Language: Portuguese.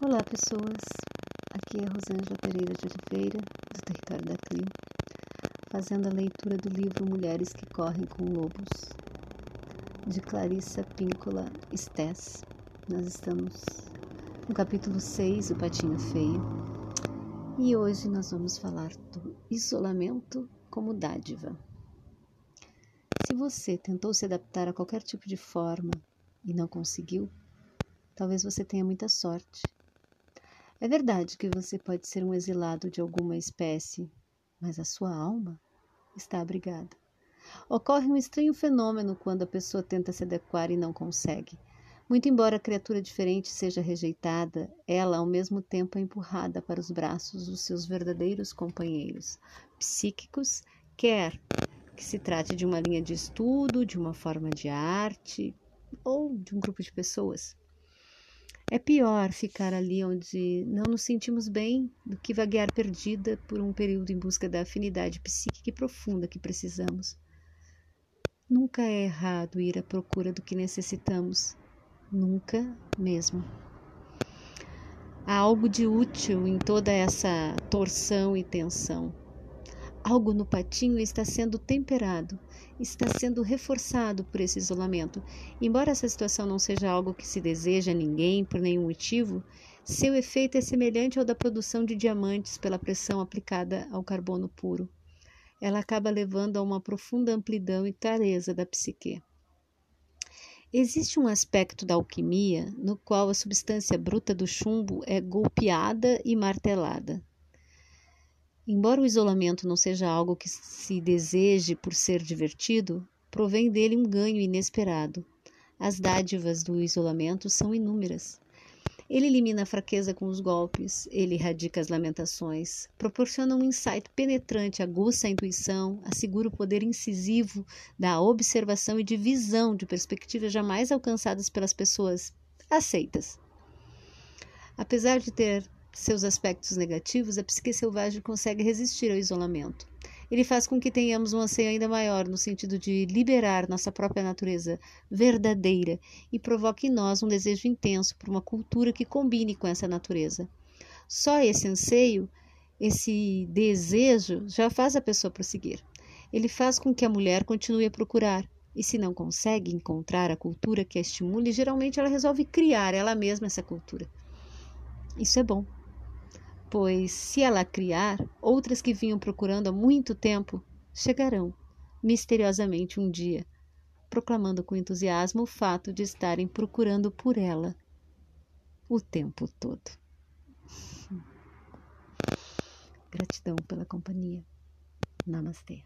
Olá, pessoas. Aqui é Rosângela Pereira de Oliveira, do Território da Clio, fazendo a leitura do livro Mulheres que Correm com Lobos, de Clarissa Píncola Stess. Nós estamos no capítulo 6, O Patinho Feio, e hoje nós vamos falar do isolamento como dádiva. Se você tentou se adaptar a qualquer tipo de forma e não conseguiu, talvez você tenha muita sorte é verdade que você pode ser um exilado de alguma espécie, mas a sua alma está abrigada. Ocorre um estranho fenômeno quando a pessoa tenta se adequar e não consegue. Muito embora a criatura diferente seja rejeitada, ela ao mesmo tempo é empurrada para os braços dos seus verdadeiros companheiros psíquicos, quer que se trate de uma linha de estudo, de uma forma de arte ou de um grupo de pessoas. É pior ficar ali onde não nos sentimos bem do que vaguear perdida por um período em busca da afinidade psíquica e profunda que precisamos. Nunca é errado ir à procura do que necessitamos, nunca mesmo. Há algo de útil em toda essa torção e tensão. Algo no patinho está sendo temperado, está sendo reforçado por esse isolamento. Embora essa situação não seja algo que se deseja a ninguém por nenhum motivo, seu efeito é semelhante ao da produção de diamantes pela pressão aplicada ao carbono puro. Ela acaba levando a uma profunda amplidão e clareza da psique. Existe um aspecto da alquimia no qual a substância bruta do chumbo é golpeada e martelada. Embora o isolamento não seja algo que se deseje por ser divertido, provém dele um ganho inesperado. As dádivas do isolamento são inúmeras. Ele elimina a fraqueza com os golpes, ele erradica as lamentações, proporciona um insight penetrante, aguça a intuição, assegura o poder incisivo da observação e de visão de perspectivas jamais alcançadas pelas pessoas aceitas. Apesar de ter seus aspectos negativos, a psique selvagem consegue resistir ao isolamento. Ele faz com que tenhamos um anseio ainda maior no sentido de liberar nossa própria natureza verdadeira e provoque em nós um desejo intenso por uma cultura que combine com essa natureza. Só esse anseio, esse desejo, já faz a pessoa prosseguir. Ele faz com que a mulher continue a procurar, e se não consegue encontrar a cultura que a estimule, geralmente ela resolve criar ela mesma essa cultura. Isso é bom pois se ela criar, outras que vinham procurando há muito tempo chegarão misteriosamente um dia, proclamando com entusiasmo o fato de estarem procurando por ela o tempo todo. Gratidão pela companhia. Namastê.